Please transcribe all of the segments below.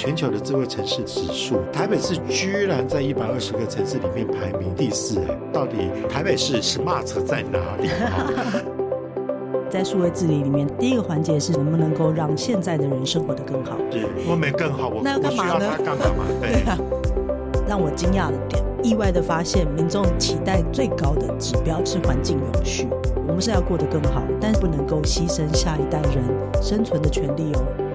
全球的智慧城市指数，台北市居然在一百二十个城市里面排名第四，哎，到底台北市 smart 在哪里？在数位治理里面，第一个环节是能不能够让现在的人生活得更好？对，我没更好，我那要干嘛呢？干嘛？对，对啊，让我惊讶的点，意外的发现，民众期待最高的指标是环境永续。我们是要过得更好，但是不能够牺牲下一代人生存的权利哦。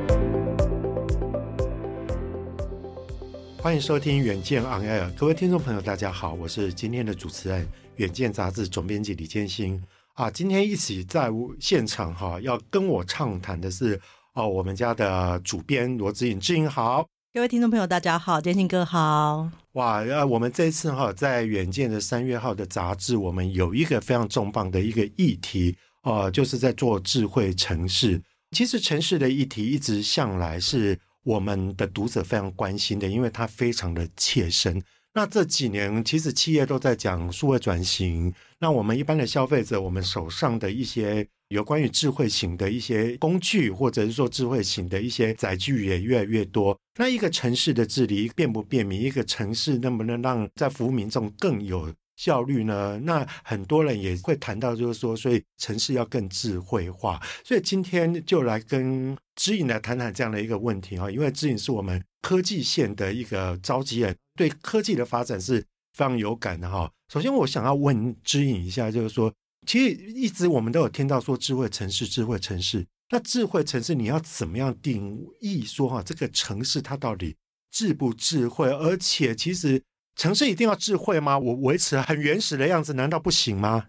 欢迎收听《远见 On Air》，各位听众朋友，大家好，我是今天的主持人，《远见》杂志总编辑李建新。啊，今天一起在现场哈，要跟我畅谈的是哦，我们家的主编罗子颖，志颖好，各位听众朋友大家好，建新哥好。哇，呃，我们这次哈在远见的三月号的杂志，我们有一个非常重磅的一个议题哦，就是在做智慧城市。其实城市的议题一直向来是我们的读者非常关心的，因为它非常的切身。那这几年，其实企业都在讲数位转型。那我们一般的消费者，我们手上的一些有关于智慧型的一些工具，或者是说智慧型的一些载具也越来越多。那一个城市的治理便不便民？一个城市能不能让在服务民众更有效率呢？那很多人也会谈到，就是说，所以城市要更智慧化。所以今天就来跟知影来谈谈这样的一个问题哈，因为知影是我们科技线的一个召集人。对科技的发展是非常有感的哈。首先，我想要问知影一下，就是说，其实一直我们都有听到说智慧城市、智慧城市。那智慧城市你要怎么样定义说哈，这个城市它到底智不智慧？而且，其实城市一定要智慧吗？我维持很原始的样子，难道不行吗？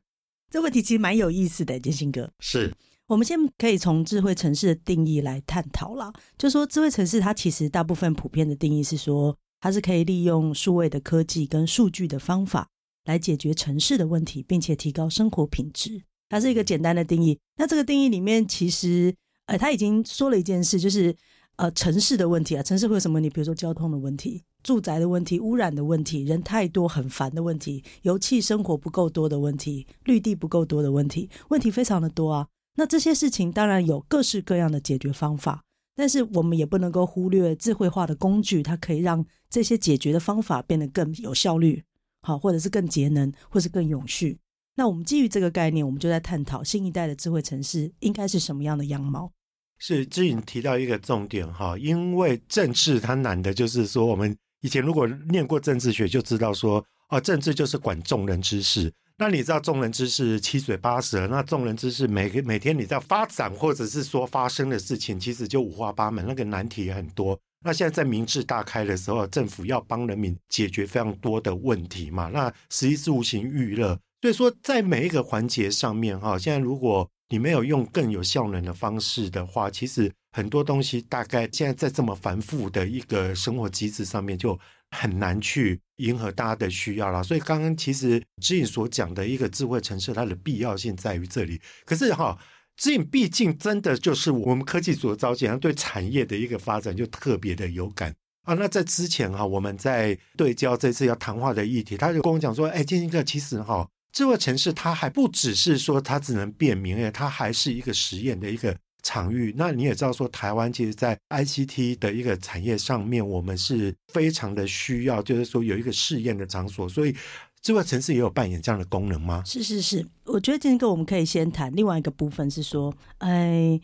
这问题其实蛮有意思的，建兴哥。是，我们先可以从智慧城市的定义来探讨啦。就说智慧城市，它其实大部分普遍的定义是说。它是可以利用数位的科技跟数据的方法来解决城市的问题，并且提高生活品质。它是一个简单的定义。那这个定义里面，其实呃，他已经说了一件事，就是呃，城市的问题啊，城市会有什么问题？比如说交通的问题、住宅的问题、污染的问题、人太多很烦的问题、油气生活不够多的问题、绿地不够多的问题，问题非常的多啊。那这些事情当然有各式各样的解决方法。但是我们也不能够忽略智慧化的工具，它可以让这些解决的方法变得更有效率，好，或者是更节能，或是更永续。那我们基于这个概念，我们就在探讨新一代的智慧城市应该是什么样的样貌。是之颖提到一个重点哈，因为政治它难的就是说，我们以前如果念过政治学，就知道说，哦，政治就是管众人之事。那你知道众人之事七嘴八舌，那众人之事每个每天你在发展或者是说发生的事情，其实就五花八门，那个难题也很多。那现在在民智大开的时候，政府要帮人民解决非常多的问题嘛。那食衣住行娱乐，所以说在每一个环节上面哈，现在如果你没有用更有效能的方式的话，其实很多东西大概现在在这么繁复的一个生活机制上面就。很难去迎合大家的需要了，所以刚刚其实之颖所讲的一个智慧城市，它的必要性在于这里。可是哈，之颖毕竟真的就是我们科技组的召集人，对产业的一个发展就特别的有感啊。那在之前哈，我们在对焦这次要谈话的议题，他就跟我讲说：“哎，建兴哥，其实哈，智慧城市它还不只是说它只能便民，哎，它还是一个实验的一个。”场域，那你也知道说，台湾其实，在 ICT 的一个产业上面，我们是非常的需要，就是说有一个试验的场所，所以智慧城市也有扮演这样的功能吗？是是是，我觉得这个我们可以先谈另外一个部分，是说，哎，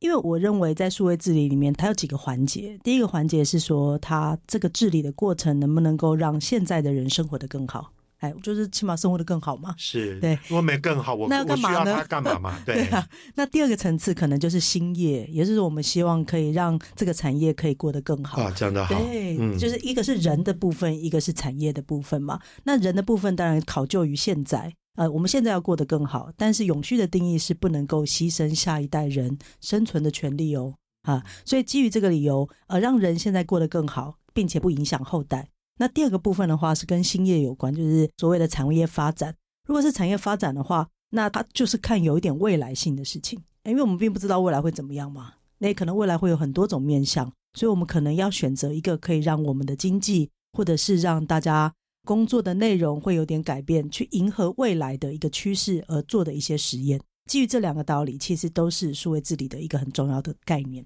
因为我认为在数位治理里面，它有几个环节。第一个环节是说，它这个治理的过程能不能够让现在的人生活得更好。哎，就是起码生活的更好嘛。是，对，如果没更好，我那要干嘛呢？干嘛嘛？对，对啊。那第二个层次可能就是兴业，也就是我们希望可以让这个产业可以过得更好。啊，讲的好。对，嗯，就是一个是人的部分，一个是产业的部分嘛。那人的部分当然考究于现在，呃，我们现在要过得更好，但是永续的定义是不能够牺牲下一代人生存的权利哦。啊，所以基于这个理由，呃，让人现在过得更好，并且不影响后代。那第二个部分的话是跟兴业有关，就是所谓的产业发展。如果是产业发展的话，那它就是看有一点未来性的事情，因为我们并不知道未来会怎么样嘛。那可能未来会有很多种面向，所以我们可能要选择一个可以让我们的经济或者是让大家工作的内容会有点改变，去迎合未来的一个趋势而做的一些实验。基于这两个道理，其实都是数位治理的一个很重要的概念。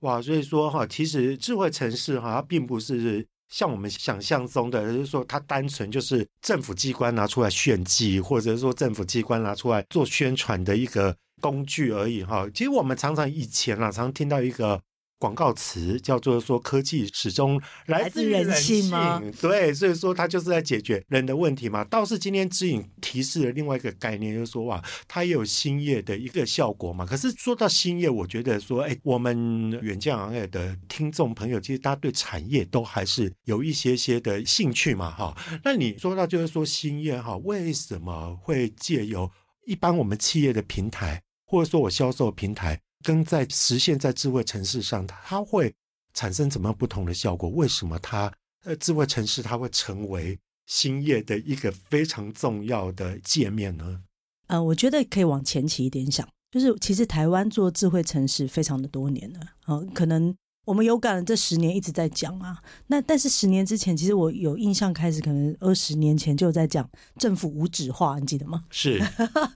哇，所以说哈，其实智慧城市哈，它并不是像我们想象中的，就是说它单纯就是政府机关拿出来炫技，或者说政府机关拿出来做宣传的一个工具而已哈。其实我们常常以前啊，常听到一个。广告词叫做说，科技始终来自于人性吗？对，所以说它就是在解决人的问题嘛。倒是今天之颖提示了另外一个概念，就是说哇，它也有兴业的一个效果嘛。可是说到兴业，我觉得说，哎，我们远见行业的听众朋友，其实大家对产业都还是有一些些的兴趣嘛，哈。那你说到就是说兴业哈，为什么会借由一般我们企业的平台，或者说我销售平台？跟在实现在智慧城市上，它会产生怎么样不同的效果？为什么它呃智慧城市它会成为兴业的一个非常重要的界面呢？呃，我觉得可以往前期一点想，就是其实台湾做智慧城市非常的多年了，呃，可能。我们有感，这十年一直在讲啊。那但是十年之前，其实我有印象，开始可能二十年前就在讲政府无纸化，你记得吗？是，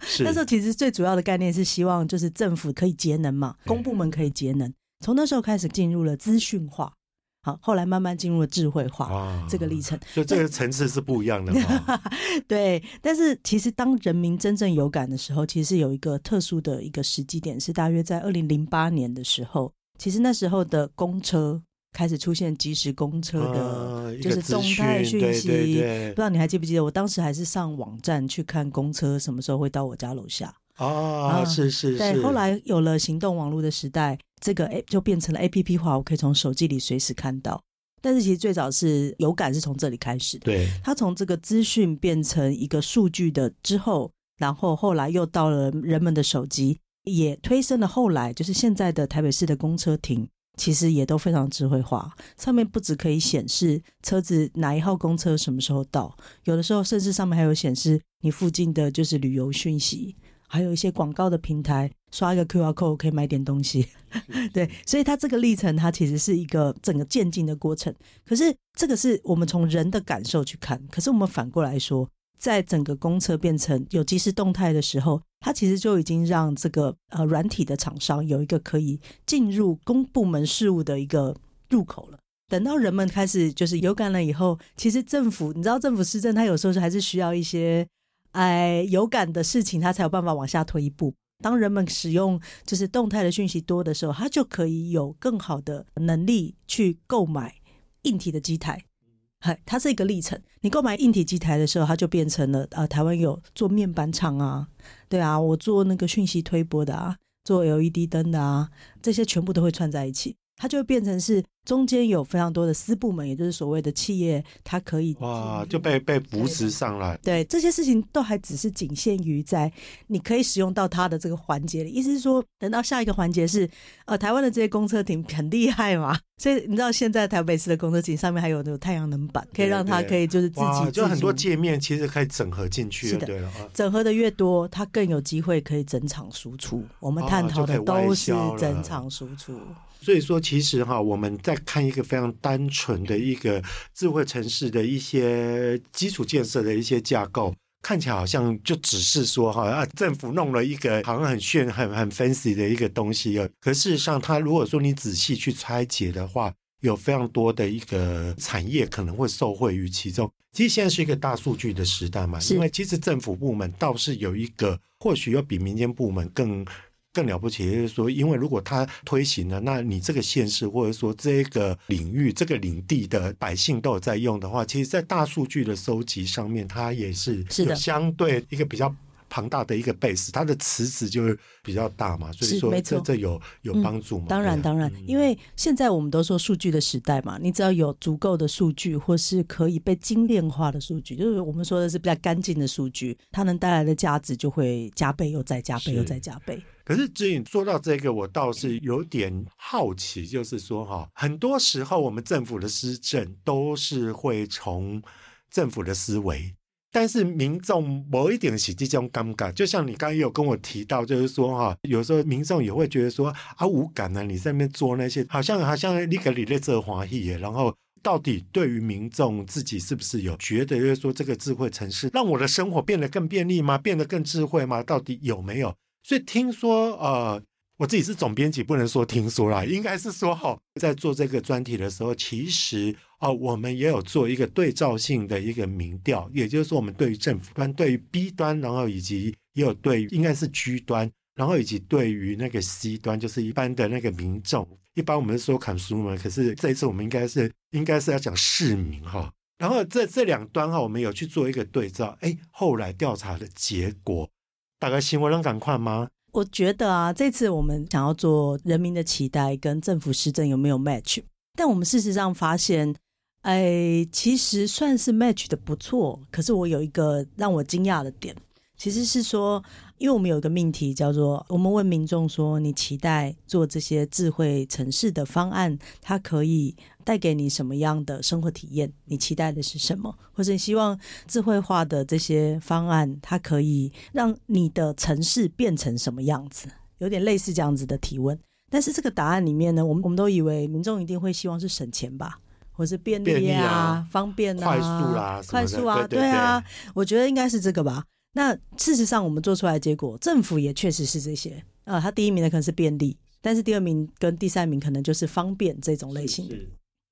是 那时候其实最主要的概念是希望就是政府可以节能嘛，公部门可以节能。从那时候开始进入了资讯化，好，后来慢慢进入了智慧化、啊、这个历程。所以这个层次是不一样的嘛。对，但是其实当人民真正有感的时候，其实有一个特殊的一个时机点，是大约在二零零八年的时候。其实那时候的公车开始出现即时公车的，就是动态讯息。不知道你还记不记得？我当时还是上网站去看公车什么时候会到我家楼下。啊，是是是。对，后来有了行动网络的时代，这个 A 就变成了 APP 化，我可以从手机里随时看到。但是其实最早是有感是从这里开始的。对，它从这个资讯变成一个数据的之后，然后后来又到了人们的手机。也推升了后来，就是现在的台北市的公车亭，其实也都非常智慧化。上面不只可以显示车子哪一号公车什么时候到，有的时候甚至上面还有显示你附近的就是旅游讯息，还有一些广告的平台，刷一个 QR code 可以买点东西。对，所以它这个历程，它其实是一个整个渐进的过程。可是这个是我们从人的感受去看，可是我们反过来说。在整个公车变成有即时动态的时候，它其实就已经让这个呃软体的厂商有一个可以进入公部门事务的一个入口了。等到人们开始就是有感了以后，其实政府你知道政府施政，它有时候是还是需要一些哎有感的事情，它才有办法往下推一步。当人们使用就是动态的讯息多的时候，它就可以有更好的能力去购买硬体的机台。嗨，它是一个历程。你购买硬体机台的时候，它就变成了啊，台湾有做面板厂啊，对啊，我做那个讯息推播的啊，做 LED 灯的啊，这些全部都会串在一起。它就会变成是中间有非常多的私部门，也就是所谓的企业，它可以哇就被被扶持上来。对，这些事情都还只是仅限于在你可以使用到它的这个环节里。意思是说，等到下一个环节是呃，台湾的这些公车亭很厉害嘛，所以你知道现在台北市的公车亭上面还有那种太阳能板，可以让它可以就是自己就很多界面其实可以整合进去。是的，整合的越多，它更有机会可以整场输出。我们探讨的都是整场输出。所以说，其实哈，我们在看一个非常单纯的一个智慧城市的一些基础建设的一些架构，看起来好像就只是说哈啊，政府弄了一个好像很炫、很很 fancy 的一个东西啊。可事实上，它如果说你仔细去拆解的话，有非常多的一个产业可能会受惠于其中。其实现在是一个大数据的时代嘛，因为其实政府部门倒是有一个，或许要比民间部门更。更了不起，就是说，因为如果他推行了，那你这个县市或者说这个领域、这个领地的百姓都有在用的话，其实，在大数据的收集上面，它也是有相对一个比较庞大的一个 base，它的池子就是比较大嘛，所以说这这有有帮助吗？当然当然，因为现在我们都说数据的时代嘛，你只要有足够的数据，或是可以被精炼化的数据，就是我们说的是比较干净的数据，它能带来的价值就会加倍又再加倍又再加倍。可是志颖说到这个，我倒是有点好奇，就是说哈，很多时候我们政府的施政都是会从政府的思维。但是民众某一点是这种尴尬，就像你刚刚有跟我提到，就是说哈，有时候民众也会觉得说啊无感啊，你在那边做那些，好像好像你给你在这华裔，然后到底对于民众自己是不是有觉得，就是说这个智慧城市让我的生活变得更便利吗？变得更智慧吗？到底有没有？所以听说呃，我自己是总编辑，不能说听说啦，应该是说哈，在做这个专题的时候，其实啊，我们也有做一个对照性的一个民调，也就是说，我们对于政府端、对于 B 端，然后以及也有对应该是 G 端，然后以及对于那个 C 端，就是一般的那个民众。一般我们说 consumer，可是这一次我们应该是应该是要讲市民哈。然后这这两端哈，我们有去做一个对照，哎，后来调查的结果，大概新闻能赶快吗？我觉得啊，这次我们想要做人民的期待跟政府施政有没有 match？但我们事实上发现，哎，其实算是 match 的不错。可是我有一个让我惊讶的点，其实是说，因为我们有一个命题叫做，我们问民众说，你期待做这些智慧城市的方案，它可以。带给你什么样的生活体验？你期待的是什么？或者你希望智慧化的这些方案，它可以让你的城市变成什么样子？有点类似这样子的提问。但是这个答案里面呢，我们我们都以为民众一定会希望是省钱吧，或是便利啊、利啊方便啊、快速啦、快速啊，对啊，我觉得应该是这个吧。那事实上，我们做出来的结果，政府也确实是这些啊。他第一名的可能是便利，但是第二名跟第三名可能就是方便这种类型的。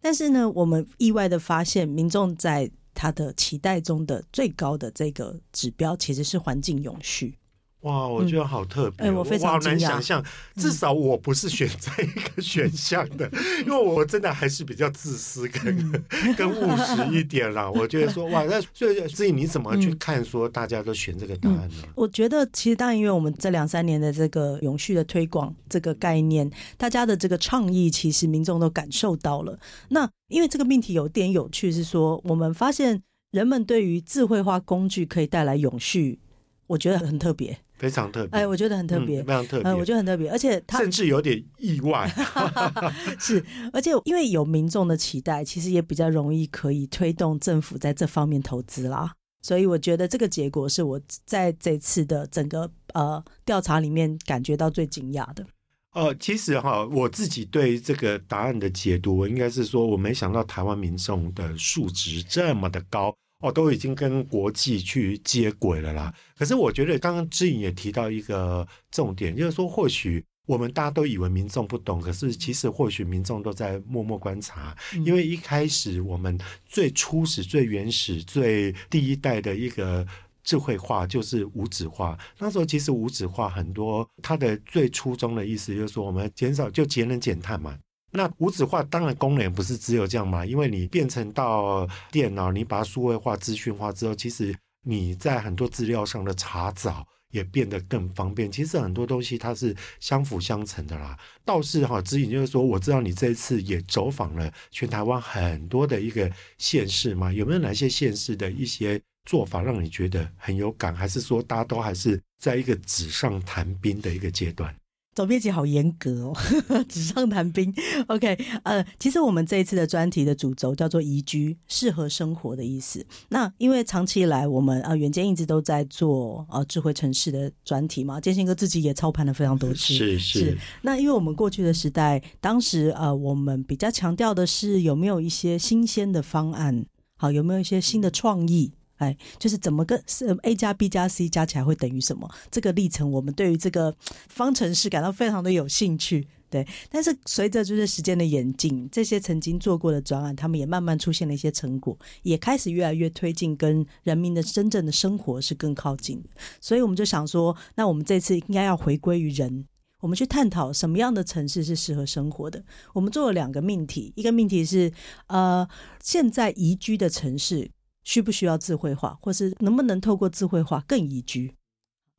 但是呢，我们意外的发现，民众在他的期待中的最高的这个指标，其实是环境永续。哇，我觉得好特别，哎、嗯欸，我非常难想象，至少我不是选这一个选项的，嗯、因为我真的还是比较自私跟、嗯、跟务实一点啦。我觉得说，哇，那所以所以你怎么去看说大家都选这个答案呢？嗯、我觉得其实当然，因为我们这两三年的这个永续的推广这个概念，大家的这个倡议，其实民众都感受到了。那因为这个命题有点有趣，是说我们发现人们对于智慧化工具可以带来永续，我觉得很特别。非常特别，哎，我觉得很特别，嗯、非常特别、嗯，我觉得很特别，而且他甚至有点意外，是，而且因为有民众的期待，其实也比较容易可以推动政府在这方面投资啦，所以我觉得这个结果是我在这次的整个呃调查里面感觉到最惊讶的。呃，其实哈，我自己对这个答案的解读，我应该是说，我没想到台湾民众的数值这么的高。哦，都已经跟国际去接轨了啦。可是我觉得刚刚志颖也提到一个重点，就是说或许我们大家都以为民众不懂，可是其实或许民众都在默默观察。因为一开始我们最初始、最原始、最第一代的一个智慧化就是无纸化。那时候其实无纸化很多，它的最初衷的意思就是说，我们减少就节能减碳嘛。那无纸化当然功能不是只有这样嘛，因为你变成到电脑，你把它数位化、资讯化之后，其实你在很多资料上的查找也变得更方便。其实很多东西它是相辅相成的啦。倒是哈，姿莹就是说，我知道你这一次也走访了全台湾很多的一个县市嘛，有没有哪些县市的一些做法让你觉得很有感，还是说大家都还是在一个纸上谈兵的一个阶段？总编辑好严格哦，纸上谈兵。OK，呃，其实我们这一次的专题的主轴叫做“宜居适合生活”的意思。那因为长期以来，我们呃远见一直都在做呃智慧城市的专题嘛，建新哥自己也操盘了非常多次。是是，是。那因为我们过去的时代，当时呃我们比较强调的是有没有一些新鲜的方案，好，有没有一些新的创意。哎，就是怎么跟是 A 加 B 加 C 加起来会等于什么？这个历程，我们对于这个方程式感到非常的有兴趣。对，但是随着就是时间的演进，这些曾经做过的专案，他们也慢慢出现了一些成果，也开始越来越推进，跟人民的真正的生活是更靠近。所以我们就想说，那我们这次应该要回归于人，我们去探讨什么样的城市是适合生活的。我们做了两个命题，一个命题是呃，现在宜居的城市。需不需要智慧化，或是能不能透过智慧化更宜居？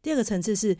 第二个层次是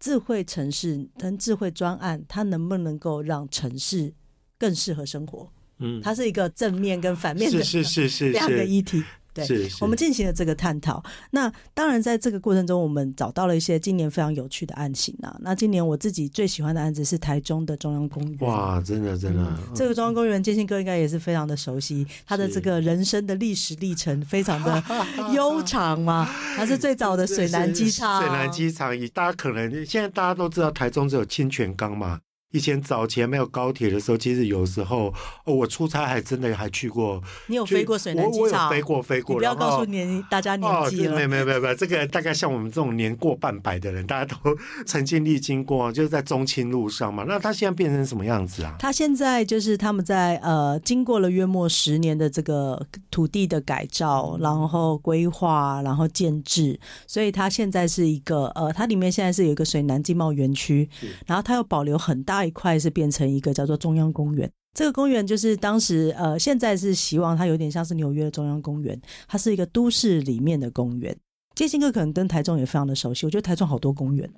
智慧城市跟智慧专案，它能不能够让城市更适合生活？嗯，它是一个正面跟反面的是是是是两个议题。对，是是我们进行了这个探讨。那当然，在这个过程中，我们找到了一些今年非常有趣的案型啊。那今年我自己最喜欢的案子是台中的中央公园。哇，真的真的，嗯、这个中央公园，建兴哥应该也是非常的熟悉，他的这个人生的历史历程非常的 悠长嘛。它是最早的水南机场，水南机场，以大家可能现在大家都知道，台中只有清泉岗嘛。以前早前没有高铁的时候，其实有时候、哦、我出差还真的还去过。你有飞过水南机场？我，我有飞过飞过。不要告诉年大家年纪了。没有没有没有没有，这个大概像我们这种年过半百的人，大家都 曾经历经过，就是在中青路上嘛。那他现在变成什么样子啊？他现在就是他们在呃，经过了约莫十年的这个土地的改造，然后规划，然后建制，所以他现在是一个呃，它里面现在是有一个水南经贸园区，然后它又保留很大。那一块是变成一个叫做中央公园，这个公园就是当时呃，现在是希望它有点像是纽约的中央公园，它是一个都市里面的公园。建兴哥可能跟台中也非常的熟悉，我觉得台中好多公园。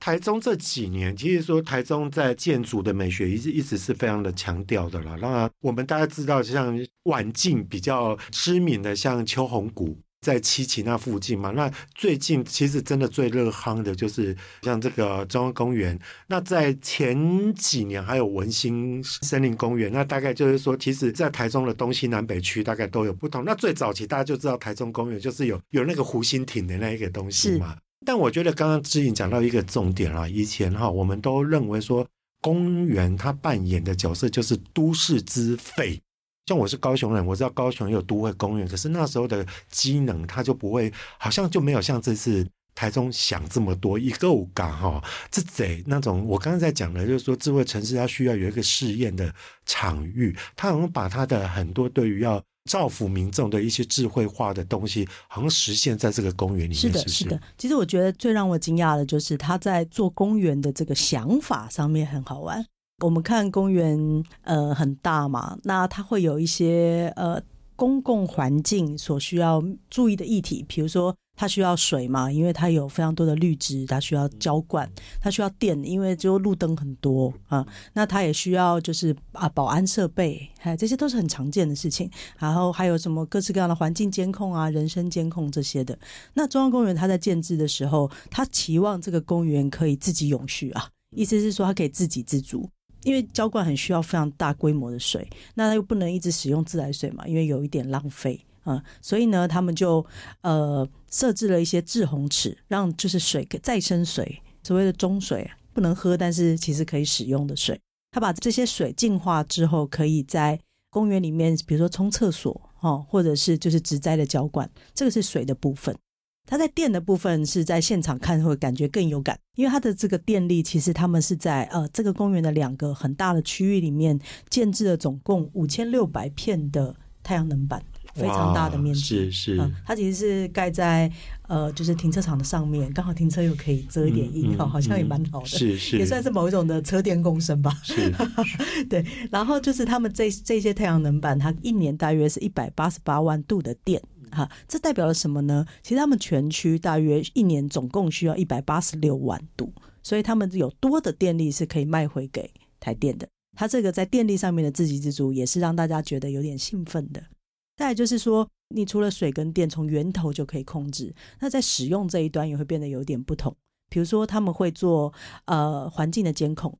台中这几年其实说台中在建筑的美学一直一直是非常的强调的啦。那我们大家知道，像晚近比较知名的像秋红谷。在七期那附近嘛，那最近其实真的最热夯的就是像这个中央公园。那在前几年还有文心森林公园。那大概就是说，其实，在台中的东西南北区大概都有不同。那最早期大家就知道台中公园就是有有那个湖心亭的那一个东西嘛。但我觉得刚刚知颖讲到一个重点啊，以前哈我们都认为说公园它扮演的角色就是都市之肺。像我是高雄人，我知道高雄有都会公园，可是那时候的机能，它就不会，好像就没有像这次台中想这么多。一个感哈，这贼那种，我刚刚在讲的，就是说智慧城市它需要有一个试验的场域，它好像把它的很多对于要造福民众的一些智慧化的东西，好像实现在这个公园里面。是的，是的。其实我觉得最让我惊讶的就是他在做公园的这个想法上面很好玩。我们看公园，呃，很大嘛，那它会有一些呃公共环境所需要注意的议题，比如说它需要水嘛，因为它有非常多的绿植，它需要浇灌；它需要电，因为就路灯很多啊。那它也需要就是啊保安设备，哎，这些都是很常见的事情。然后还有什么各式各样的环境监控啊、人身监控这些的。那中央公园它在建置的时候，它期望这个公园可以自己永续啊，意思是说它可以自给自足。因为浇灌很需要非常大规模的水，那它又不能一直使用自来水嘛，因为有一点浪费啊、所以呢，他们就呃设置了一些滞洪池，让就是水再生水，所谓的中水不能喝，但是其实可以使用的水，他把这些水净化之后，可以在公园里面，比如说冲厕所哦，或者是就是植栽的浇灌，这个是水的部分。它在电的部分是在现场看会感觉更有感，因为它的这个电力其实他们是在呃这个公园的两个很大的区域里面建置了总共五千六百片的太阳能板，非常大的面积。是是、嗯，它其实是盖在呃就是停车场的上面，刚好停车又可以遮一点阴，嗯嗯、好像也蛮好的，是是，也算是某一种的车电共生吧。是，对。然后就是他们这这些太阳能板，它一年大约是一百八十八万度的电。哈，这代表了什么呢？其实他们全区大约一年总共需要一百八十六万度，所以他们有多的电力是可以卖回给台电的。它这个在电力上面的自给自足，也是让大家觉得有点兴奋的。再来就是说，你除了水跟电从源头就可以控制，那在使用这一端也会变得有点不同。比如说，他们会做呃环境的监控，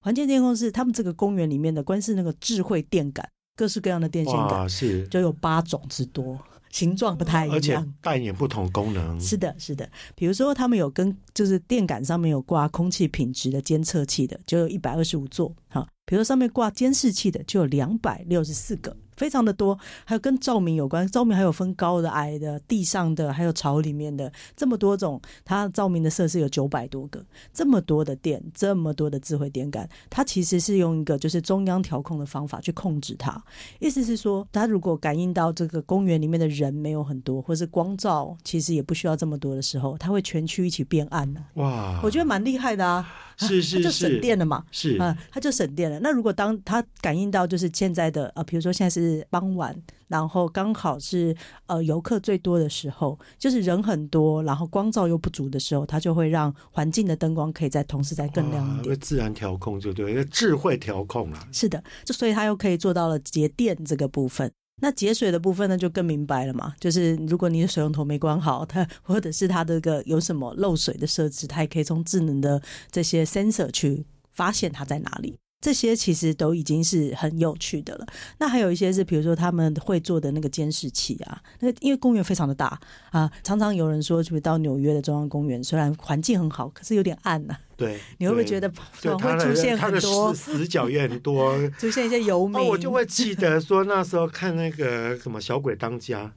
环境监控是他们这个公园里面的，关是那个智慧电感，各式各样的电线杆，是就有八种之多。形状不太一样，而且扮演不同功能。是的，是的。比如说，他们有跟就是电杆上面有挂空气品质的监测器的，就有一百二十五座。哈，比如上面挂监视器的，就有两百六十四个。非常的多，还有跟照明有关，照明还有分高的、矮的、地上的，还有巢里面的，这么多种。它照明的设施有九百多个，这么多的电，这么多的智慧电杆，它其实是用一个就是中央调控的方法去控制它。意思是说，它如果感应到这个公园里面的人没有很多，或是光照其实也不需要这么多的时候，它会全区一起变暗了。哇，我觉得蛮厉害的啊。是是是，它就省电了嘛？是啊，它就省电了。那如果当它感应到就是现在的呃，比如说现在是傍晚，然后刚好是呃游客最多的时候，就是人很多，然后光照又不足的时候，它就会让环境的灯光可以在同时再更亮一点。自然调控就对，智慧调控啊。是的，就所以它又可以做到了节电这个部分。那节水的部分呢，就更明白了嘛。就是如果你的水龙头没关好，它或者是它这个有什么漏水的设置，它也可以从智能的这些 sensor 去发现它在哪里。这些其实都已经是很有趣的了。那还有一些是，比如说他们会做的那个监视器啊，那因为公园非常的大啊，常常有人说，就是到纽约的中央公园，虽然环境很好，可是有点暗呐、啊。对，你会不会觉得会出现很多死角也很多，出现一些游民？哦，我就会记得说那时候看那个什么小鬼当家，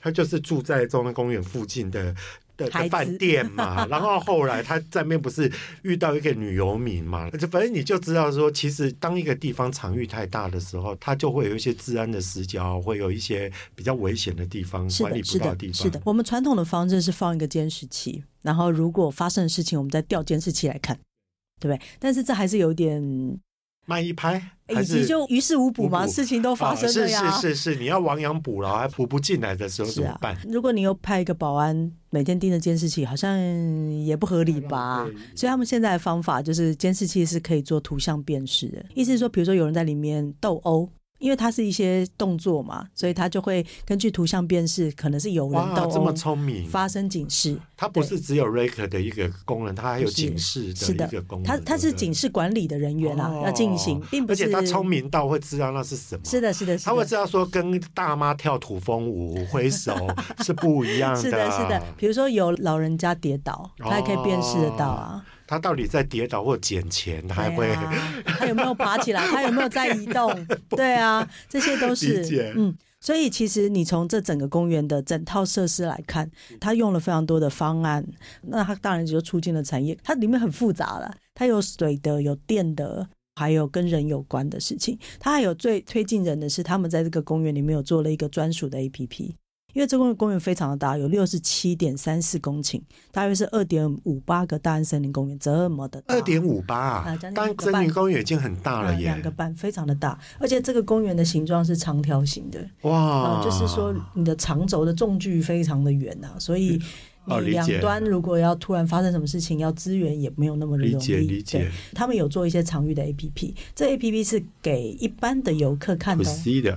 他就是住在中央公园附近的。的饭店嘛，然后后来他在那边不是遇到一个女游民嘛，就反正你就知道说，其实当一个地方场域太大的时候，它就会有一些治安的死角，会有一些比较危险的地方，管理不到的地方。是的，我们传统的方针是放一个监视器，然后如果发生的事情，我们再调监视器来看，对不对？但是这还是有点。慢一拍，以及就于事无补嘛，事情都发生了呀。是是是是，你要亡羊补牢，还补不进来的时候怎么办？啊、如果你又派一个保安每天盯着监视器，好像也不合理吧？所以他们现在的方法就是监视器是可以做图像辨识的，意思是说，比如说有人在里面斗殴。因为它是一些动作嘛，所以它就会根据图像辨识，可能是有人斗殴，这么聪明，发生警示。它不是只有 Rake 的一个功能，它还有警示的一个功能。它它是警示管理的人员啊，哦、要进行，并不是。而且他聪明到会知道那是什么。是的，是的。他会知道说跟大妈跳土风舞挥手 是不一样的。是的，是的。比如说有老人家跌倒，他还可以辨识得到啊。哦他到底在跌倒或捡钱？他还会、啊？他有没有爬起来？他有没有在移动？对啊，这些都是嗯。所以其实你从这整个公园的整套设施来看，他用了非常多的方案。那他当然就促进了产业。它里面很复杂了，它有水的，有电的，还有跟人有关的事情。它还有最推进人的是，他们在这个公园里面有做了一个专属的 APP。因为这公园公园非常的大，有六十七点三四公顷，大约是二点五八个大安森林公园这么的大。二点五八啊，大安森林公园已经很大了耶，两个半非常的大，而且这个公园的形状是长条形的，哇，就是说你的长轴的纵距非常的远啊，所以。你两端如果要突然发生什么事情，要支援也没有那么容易。理解理解。他们有做一些场域的 APP，这 APP 是给一般的游客看的。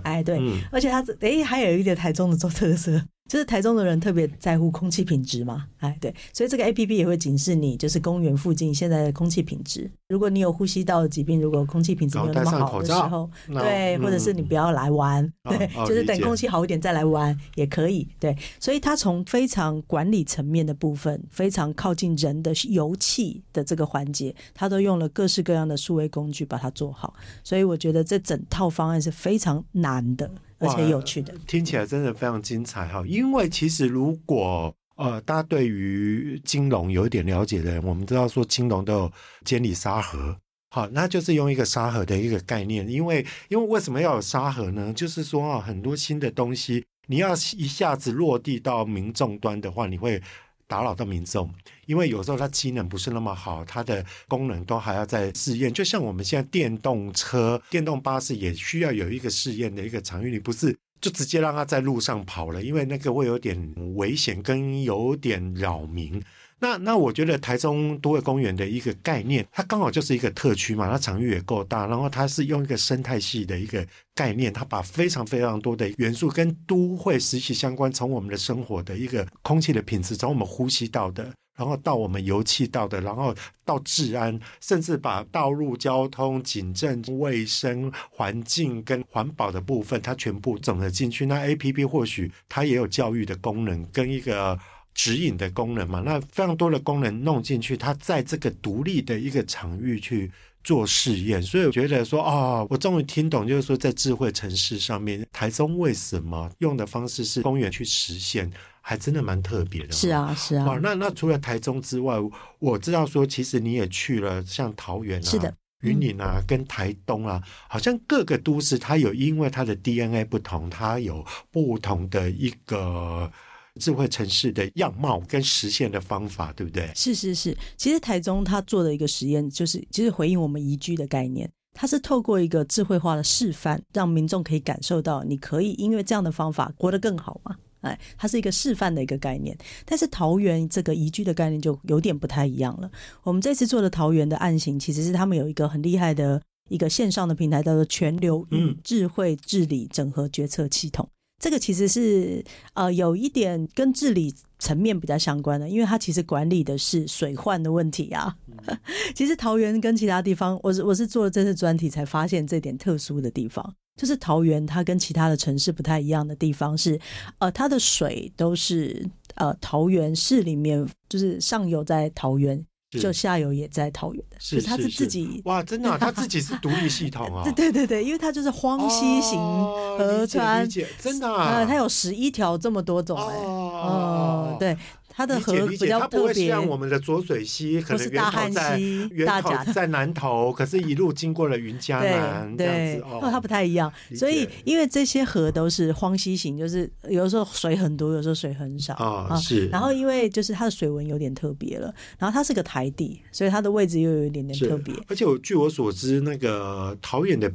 哎，对，嗯、而且它哎还有一点台中的做特色。就是台中的人特别在乎空气品质嘛，哎，对，所以这个 APP 也会警示你，就是公园附近现在的空气品质。如果你有呼吸道的疾病，如果空气品质没有那么好的时候，对，或者是你不要来玩，嗯、对，就是等空气好一点再来玩也可以，对。所以它从非常管理层面的部分，非常靠近人的油气的这个环节，它都用了各式各样的数位工具把它做好。所以我觉得这整套方案是非常难的。而且有趣的，听起来真的非常精彩哈！因为其实如果呃，大家对于金融有一点了解的人，我们知道说金融都有监理沙盒，好，那就是用一个沙盒的一个概念。因为因为为什么要有沙盒呢？就是说啊，很多新的东西你要一下子落地到民众端的话，你会。打扰到民众，因为有时候它机能不是那么好，它的功能都还要在试验。就像我们现在电动车、电动巴士也需要有一个试验的一个场域，你不是就直接让它在路上跑了，因为那个会有点危险，跟有点扰民。那那我觉得台中都会公园的一个概念，它刚好就是一个特区嘛，它场域也够大，然后它是用一个生态系的一个概念，它把非常非常多的元素跟都会息息相关，从我们的生活的一个空气的品质，从我们呼吸到的，然后到我们油气到的，然后到治安，甚至把道路交通、警政、卫生、环境跟环保的部分，它全部整合进去。那 APP 或许它也有教育的功能跟一个。指引的功能嘛，那非常多的功能弄进去，它在这个独立的一个场域去做试验，所以我觉得说啊、哦，我终于听懂，就是说在智慧城市上面，台中为什么用的方式是公园去实现，还真的蛮特别的。是啊，是啊。那那除了台中之外，我知道说其实你也去了像桃园啊、是的、云林啊、跟台东啊，好像各个都市它有因为它的 DNA 不同，它有不同的一个。智慧城市的样貌跟实现的方法，对不对？是是是，其实台中他做的一个实验，就是其实回应我们宜居的概念，它是透过一个智慧化的示范，让民众可以感受到，你可以因为这样的方法活得更好嘛？哎，它是一个示范的一个概念。但是桃园这个宜居的概念就有点不太一样了。我们这次做的桃园的案型，其实是他们有一个很厉害的一个线上的平台，叫做全流域智慧治理整合决策系统。这个其实是呃有一点跟治理层面比较相关的，因为它其实管理的是水患的问题啊。其实桃园跟其他地方，我是我是做了这次专题才发现这点特殊的地方，就是桃园它跟其他的城市不太一样的地方是，呃，它的水都是呃桃园市里面，就是上游在桃园。就下游也在桃园的，是他是自己哇，真的，他自己是独立系统啊。对对对对，因为他就是荒溪型河川，真的啊，他有十一条这么多种哎，哦，对。它的河比较特别，像我们的浊水溪，可能源头在源头在南投，可是一路经过了云 嘉南这样子哦，它不太一样。所以因为这些河都是荒溪型，就是有的时候水很多，有时候水很少啊。是。然后因为就是它的水文有点特别了，然后它是个台地，所以它的位置又有一点点特别。而且我据我所知，那个桃园的。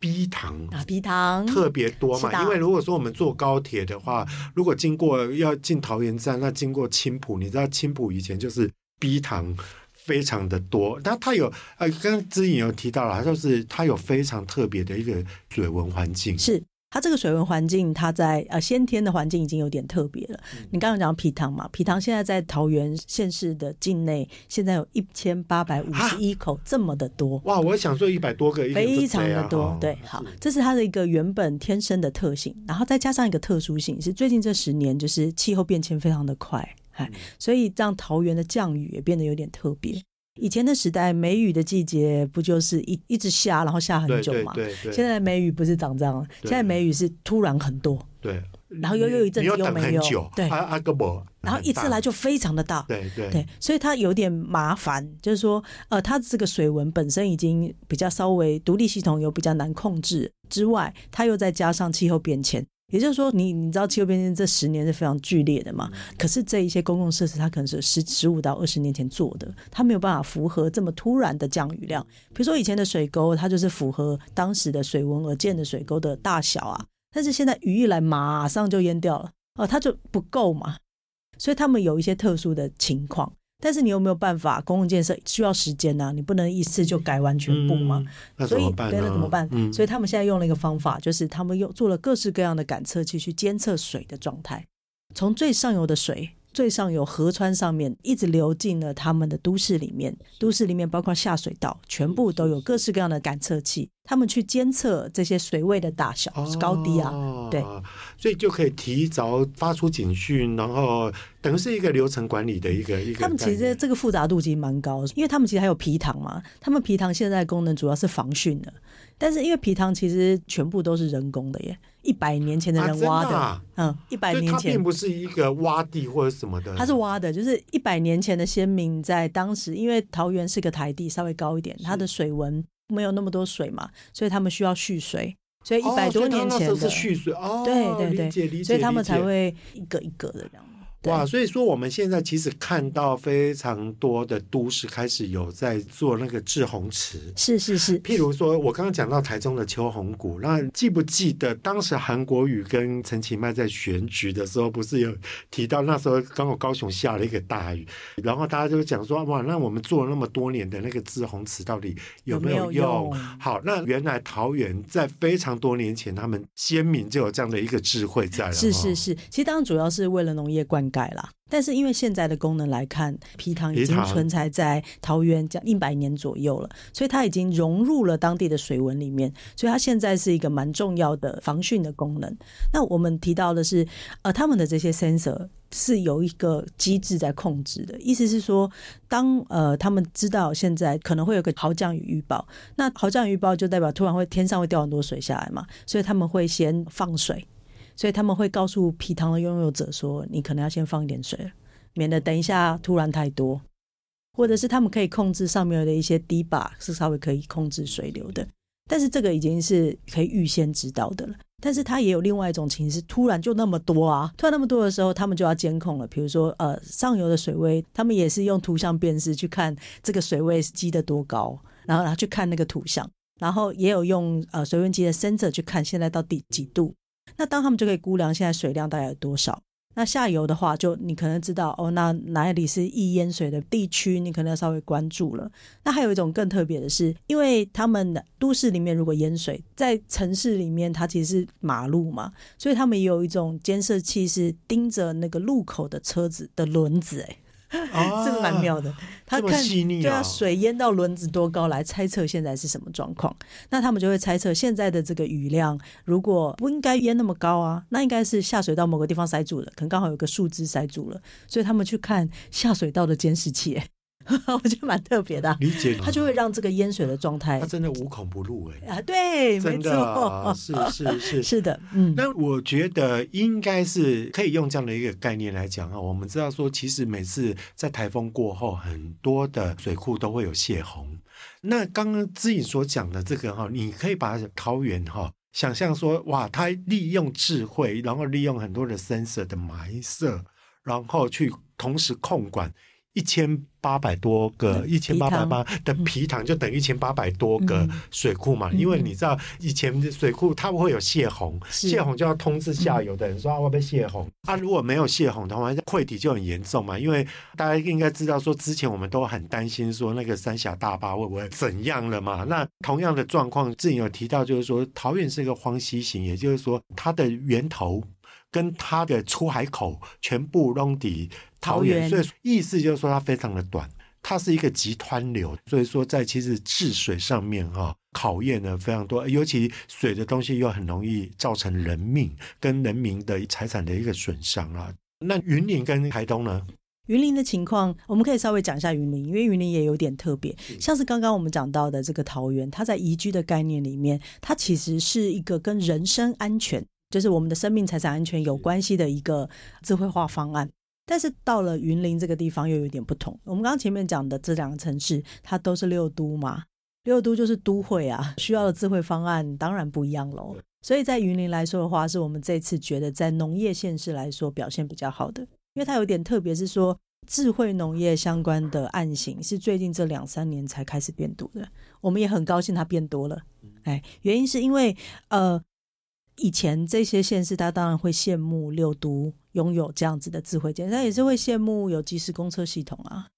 陂塘啊，，B 糖。特别多嘛，因为如果说我们坐高铁的话，如果经过要进桃园站，那经过青浦，你知道青浦以前就是 B 糖非常的多，那它有呃，刚刚知影有提到了，就是它有非常特别的一个水文环境。是。它这个水文环境，它在呃先天的环境已经有点特别了。嗯、你刚刚讲皮塘嘛，皮塘现在在桃园县市的境内，现在有一千八百五十一口，这么的多。哇，我想说一百多个，非常的多。对，好，这是它的一个原本天生的特性，然后再加上一个特殊性，是最近这十年就是气候变迁非常的快，哎、嗯，所以让桃园的降雨也变得有点特别。以前的时代，梅雨的季节不就是一一直下，然后下很久嘛？对对对。现在梅雨不是长这样，现在梅雨是突然很多。对。然后又又一阵子又没有。对。阿阿哥伯。然后一次来就非常的大。对对。对，所以它有点麻烦，就是说，呃，它这个水文本身已经比较稍微独立系统有比较难控制之外，它又再加上气候变迁。也就是说你，你你知道气候变迁这十年是非常剧烈的嘛？嗯、可是这一些公共设施，它可能是十十五到二十年前做的，它没有办法符合这么突然的降雨量。比如说以前的水沟，它就是符合当时的水文而建的水沟的大小啊。但是现在雨一来，马上就淹掉了哦，它就不够嘛。所以他们有一些特殊的情况。但是你有没有办法？公共建设需要时间呐、啊，你不能一次就改完全部嘛。嗯、那怎么办？所以对，那怎么办？嗯、所以他们现在用了一个方法，就是他们用做了各式各样的感测器去监测水的状态，从最上游的水。最上游河川上面一直流进了他们的都市里面，都市里面包括下水道，全部都有各式各样的感测器，他们去监测这些水位的大小、哦、高低啊，对，所以就可以提早发出警讯，然后等于是一个流程管理的一个一个。他们其实这个复杂度其实蛮高，因为他们其实还有皮塘嘛，他们皮塘现在的功能主要是防汛的。但是因为皮塘其实全部都是人工的耶，一百年前的人挖的，啊的啊、嗯，一百年前。它并不是一个洼地或者什么的，它是挖的，就是一百年前的先民在当时，因为桃园是个台地，稍微高一点，它的水文没有那么多水嘛，所以他们需要蓄水，所以一百多年前的、哦、是蓄水，哦，对对对，所以他们才会一个一个的这样。哇，所以说我们现在其实看到非常多的都市开始有在做那个滞洪池，是是是。譬如说，我刚刚讲到台中的秋红谷，那记不记得当时韩国瑜跟陈其迈在选举的时候，不是有提到那时候刚好高雄下了一个大雨，然后大家就讲说，哇，那我们做了那么多年的那个滞洪池到底有没有用？有没有用？好，那原来桃园在非常多年前，他们先民就有这样的一个智慧在了。是是是，其实当然主要是为了农业灌改啦，但是因为现在的功能来看，陂塘已经存在在桃园将一百年左右了，所以它已经融入了当地的水文里面，所以它现在是一个蛮重要的防汛的功能。那我们提到的是，呃，他们的这些 sensor 是有一个机制在控制的，意思是说，当呃他们知道现在可能会有个豪降雨预报，那豪降雨预报就代表突然会天上会掉很多水下来嘛，所以他们会先放水。所以他们会告诉皮塘的拥有者说：“你可能要先放一点水，免得等一下突然太多。”或者是他们可以控制上面的一些堤坝，是稍微可以控制水流的。但是这个已经是可以预先知道的了。但是它也有另外一种情形，突然就那么多啊！突然那么多的时候，他们就要监控了。比如说，呃，上游的水位，他们也是用图像辨识去看这个水位是积得多高，然后然后去看那个图像，然后也有用呃水温计的 sensor 去看现在到底几度。那当他们就可以估量现在水量大概有多少，那下游的话，就你可能知道哦，那哪里是易淹水的地区，你可能要稍微关注了。那还有一种更特别的是，因为他们都市里面如果淹水，在城市里面它其实是马路嘛，所以他们也有一种监视器是盯着那个路口的车子的轮子，哎。啊，这个蛮妙的。他看，对啊，水淹到轮子多高来猜测现在是什么状况。那他们就会猜测现在的这个雨量，如果不应该淹那么高啊，那应该是下水道某个地方塞住了，可能刚好有个树枝塞住了，所以他们去看下水道的监视器。我觉得蛮特别的，理解。它就会让这个淹水的状态，它真的无孔不入哎。啊，对，没错，是是是 是的，嗯。那我觉得应该是可以用这样的一个概念来讲啊。我们知道说，其实每次在台风过后，很多的水库都会有泄洪。那刚刚知颖所讲的这个哈，你可以把桃园哈想象说，哇，他利用智慧，然后利用很多的 sensor 的埋设，然后去同时控管。一千八百多个，一千八百八的皮塘就等于一千八百多个水库嘛，嗯、因为你知道以前水库它会有泄洪，泄洪就要通知下游的人说啊，会不会泄洪？啊，如果没有泄洪的话，溃堤就很严重嘛。因为大家应该知道说，之前我们都很担心说那个三峡大坝会不会怎样了嘛。那同样的状况，之前有提到就是说，桃园是一个荒溪型，也就是说它的源头。跟它的出海口全部弄抵桃园，所以意思就是说它非常的短，它是一个急湍流，所以说在其实治水上面哈考验呢非常多，尤其水的东西又很容易造成人命跟人民的财产的一个损伤啊。那云林跟台东呢？云林的情况我们可以稍微讲一下云林，因为云林也有点特别，像是刚刚我们讲到的这个桃园，它在宜居的概念里面，它其实是一个跟人身安全。就是我们的生命财产安全有关系的一个智慧化方案，但是到了云林这个地方又有点不同。我们刚刚前面讲的这两个城市，它都是六都嘛，六都就是都会啊，需要的智慧方案当然不一样喽。所以在云林来说的话，是我们这次觉得在农业县市来说表现比较好的，因为它有点特别，是说智慧农业相关的案型是最近这两三年才开始变多的。我们也很高兴它变多了，哎，原因是因为呃。以前这些县市，他当然会羡慕六都拥有这样子的智慧监，他也是会羡慕有即时公车系统啊，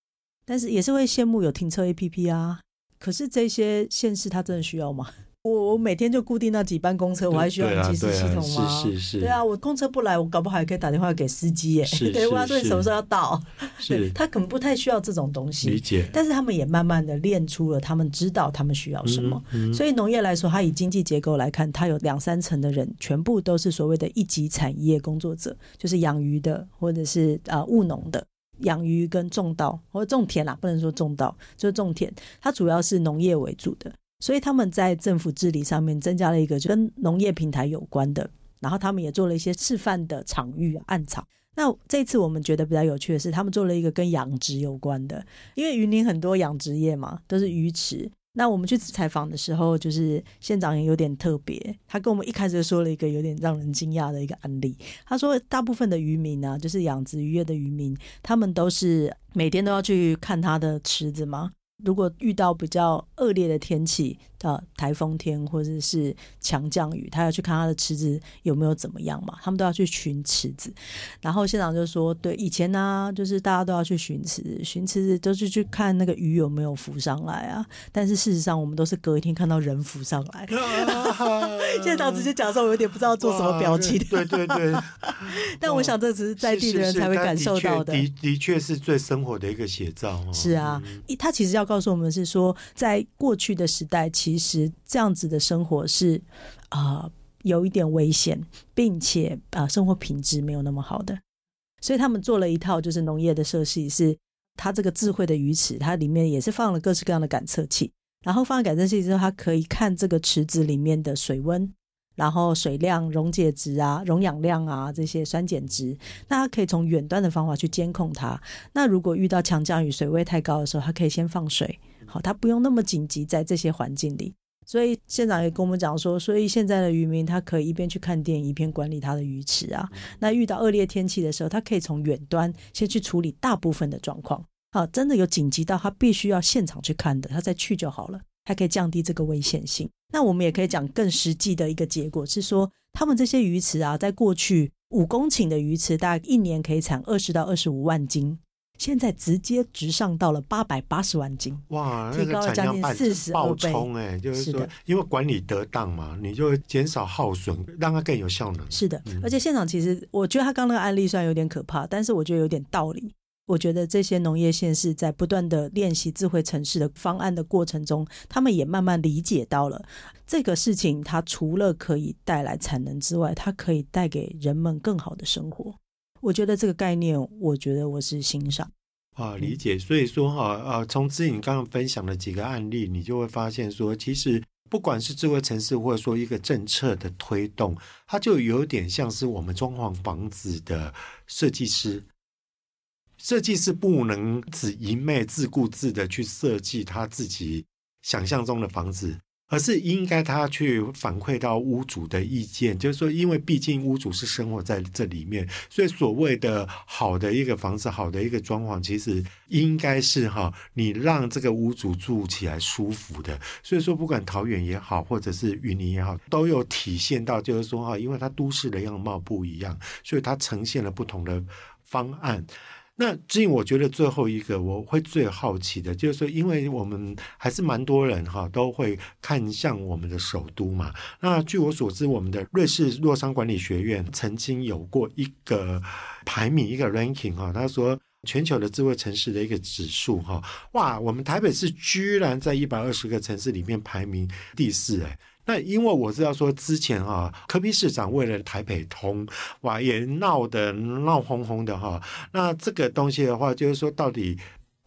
但是也是会羡慕有停车 APP 啊。可是这些县市，他真的需要吗？我我每天就固定那几班公车，我还需要即时系统吗？是是是。对啊，我公车不来，我搞不好还可以打电话给司机耶。是 对，我要说你什么时候要到？是。他可能不太需要这种东西。理解。但是他们也慢慢的练出了，他们知道他们需要什么。所以农业来说，它以经济结构来看，它有两三层的人全部都是所谓的一级产业工作者，就是养鱼的或者是啊务农的，养鱼跟种稻或者种田啦，不能说种稻，就是种田，它主要是农业为主的。所以他们在政府治理上面增加了一个就跟农业平台有关的，然后他们也做了一些示范的场域暗场。那这次我们觉得比较有趣的是，他们做了一个跟养殖有关的，因为云林很多养殖业嘛，都是鱼池。那我们去采访的时候，就是县长也有点特别，他跟我们一开始就说了一个有点让人惊讶的一个案例。他说，大部分的渔民呢、啊，就是养殖渔业的渔民，他们都是每天都要去看他的池子吗？如果遇到比较恶劣的天气，呃，台风天或者是强降雨，他要去看他的池子有没有怎么样嘛？他们都要去巡池子。然后县长就说：“对，以前呢、啊，就是大家都要去巡池子，巡池子都是去看那个鱼有没有浮上来啊。但是事实上，我们都是隔一天看到人浮上来。县长直接讲说，我有点不知道做什么表情。对对对。但我想，这只是在地的人才会感受到的。是是是的的确是最生活的一个写照。是啊，他其实要告诉我们是说，在过去的时代，其实这样子的生活是啊、有一点危险，并且啊、生活品质没有那么好的，所以他们做了一套就是农业的设计，是它这个智慧的鱼池，它里面也是放了各式各样的感测器，然后放了感测器之后，它可以看这个池子里面的水温。然后水量、溶解值啊、溶氧量啊这些酸碱值，那它可以从远端的方法去监控它。那如果遇到强降雨、水位太高的时候，它可以先放水，好，它不用那么紧急在这些环境里。所以县长也跟我们讲说，所以现在的渔民他可以一边去看电影，一边管理他的鱼池啊。那遇到恶劣天气的时候，他可以从远端先去处理大部分的状况。好，真的有紧急到他必须要现场去看的，他再去就好了。还可以降低这个危险性。那我们也可以讲更实际的一个结果是说，他们这些鱼池啊，在过去五公顷的鱼池大概一年可以产二十到二十五万斤。现在直接直上到了八百八十万斤，哇，提高了将近四十二倍。爆冲哎，就是说，因为管理得当嘛，你就减少耗损，让它更有效能。是的，而且现场其实，我觉得他刚刚那个案例虽然有点可怕，但是我觉得有点道理。我觉得这些农业县市在不断的练习智慧城市的方案的过程中，他们也慢慢理解到了这个事情，它除了可以带来产能之外，它可以带给人们更好的生活。我觉得这个概念，我觉得我是欣赏啊，理解。所以说哈，呃，从姿莹刚刚分享的几个案例，你就会发现说，其实不管是智慧城市，或者说一个政策的推动，它就有点像是我们装潢房子的设计师。设计师不能只一昧自顾自的去设计他自己想象中的房子。而是应该他去反馈到屋主的意见，就是说，因为毕竟屋主是生活在这里面，所以所谓的好的一个房子，好的一个装潢，其实应该是哈，你让这个屋主住起来舒服的。所以说，不管桃园也好，或者是云林也好，都有体现到，就是说哈，因为它都市的样貌不一样，所以它呈现了不同的方案。那至于我觉得最后一个我会最好奇的，就是说，因为我们还是蛮多人哈，都会看向我们的首都嘛。那据我所知，我们的瑞士洛桑管理学院曾经有过一个排名，一个 ranking 哈，他说全球的智慧城市的一个指数哈，哇，我们台北市居然在一百二十个城市里面排名第四哎。那因为我知道说之前啊，柯比市长为了台北通，哇，也闹得闹哄哄的哈。那这个东西的话，就是说到底。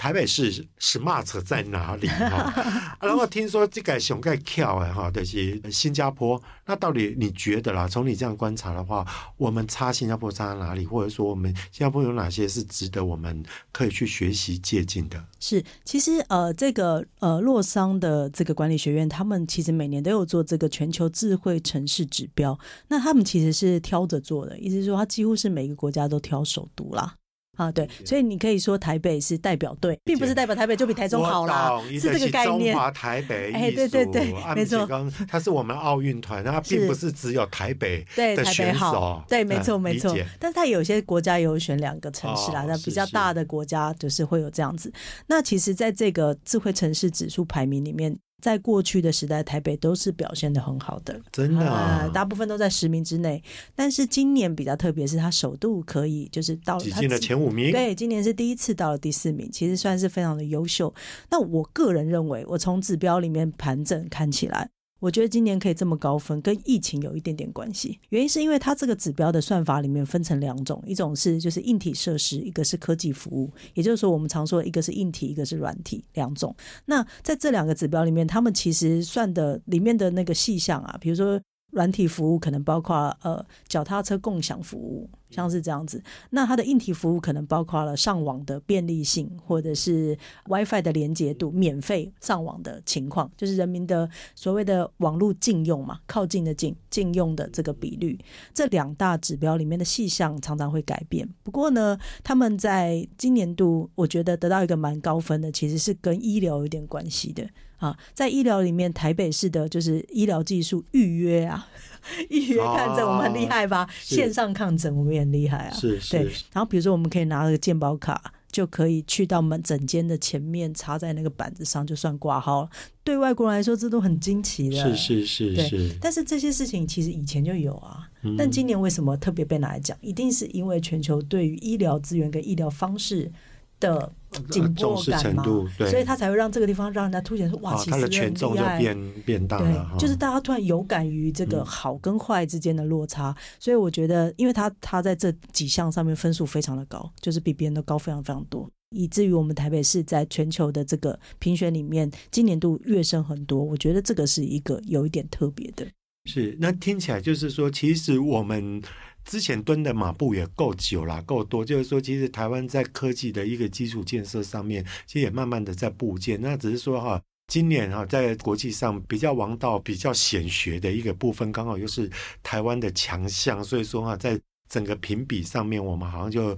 台北市 smart 在哪里 哈？然后听说这个熊盖跳哎哈，就是新加坡。那到底你觉得啦？从你这样观察的话，我们差新加坡差在哪里？或者说我们新加坡有哪些是值得我们可以去学习借鉴的？是，其实呃，这个呃洛桑的这个管理学院，他们其实每年都有做这个全球智慧城市指标。那他们其实是挑着做的，意思是说，他几乎是每个国家都挑首都啦。啊，对，所以你可以说台北是代表队，并不是代表台北就比台中好啦，是这个概念。中华台北，哎，对对对，没错，他是我们奥运团，它并不是只有台北对台北好，对，没错没错。但是它有些国家有选两个城市啦，那比较大的国家就是会有这样子。那其实，在这个智慧城市指数排名里面。在过去的时代，台北都是表现的很好的，真的、啊呃，大部分都在十名之内。但是今年比较特别，是它首度可以就是到了挤进了前五名。对，今年是第一次到了第四名，其实算是非常的优秀。那我个人认为，我从指标里面盘整看起来。我觉得今年可以这么高分，跟疫情有一点点关系。原因是因为它这个指标的算法里面分成两种，一种是就是硬体设施，一个是科技服务。也就是说，我们常说一个是硬体，一个是软体，两种。那在这两个指标里面，他们其实算的里面的那个细项啊，比如说。软体服务可能包括呃脚踏车共享服务，像是这样子。那它的硬体服务可能包括了上网的便利性，或者是 WiFi 的连接度、免费上网的情况，就是人民的所谓的网络禁用嘛，靠近的禁禁用的这个比率。这两大指标里面的细项常常会改变。不过呢，他们在今年度我觉得得到一个蛮高分的，其实是跟医疗有点关系的。啊，在医疗里面，台北市的就是医疗技术预约啊，预约看诊我们很厉害吧？线上看诊我们也很厉害啊。是是。对，然后比如说我们可以拿个健保卡，就可以去到门诊间的前面，插在那个板子上，就算挂号了。对外国人来说，这都很惊奇的。是是是是。但是这些事情其实以前就有啊，但今年为什么特别被拿来讲？一定是因为全球对于医疗资源跟医疗方式的紧迫感嘛，所以他才会让这个地方让人家凸显说哇，其实权重就变变大了。对，就是大家突然有感于这个好跟坏之间的落差，所以我觉得，因为他他在这几项上面分数非常的高，就是比别人都高非常非常多，以至于我们台北市在全球的这个评选里面，今年度跃升很多。我觉得这个是一个有一点特别的。是，那听起来就是说，其实我们。之前蹲的马步也够久了，够多。就是说，其实台湾在科技的一个基础建设上面，其实也慢慢的在布建。那只是说哈，今年哈，在国际上比较王道、比较显学的一个部分，刚好又是台湾的强项。所以说哈，在整个评比上面，我们好像就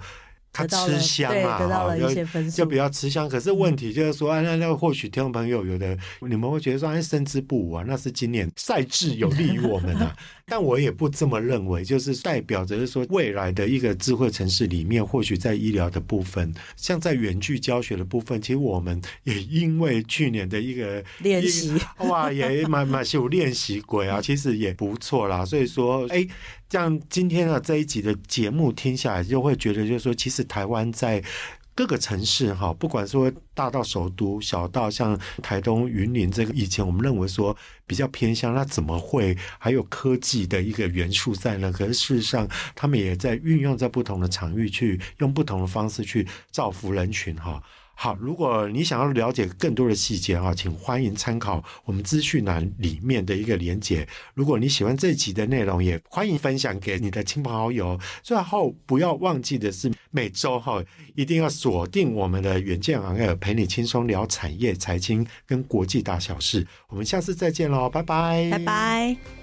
他吃香啊，就比较吃香。可是问题就是说，啊，那那或许听众朋友有的你们会觉得说，哎，胜之不武啊，那是今年赛制有利于我们啊。但我也不这么认为，就是代表着是说，未来的一个智慧城市里面，或许在医疗的部分，像在远距教学的部分，其实我们也因为去年的一个练习，哇，也蛮蛮有练习鬼啊，其实也不错啦。所以说，哎，像今天的这一集的节目听下来，就会觉得就是说，其实台湾在。各个城市哈，不管说大到首都，小到像台东云林这个，以前我们认为说比较偏向，那怎么会还有科技的一个元素在呢？可是事实上，他们也在运用在不同的场域去用不同的方式去造福人群哈。好，如果你想要了解更多的细节啊，请欢迎参考我们资讯栏里面的一个连结。如果你喜欢这一集的内容，也欢迎分享给你的亲朋好友。最后，不要忘记的是，每周哈一定要锁定我们的远见 on air，陪你轻松聊产业、财经跟国际大小事。我们下次再见喽，拜拜，拜拜。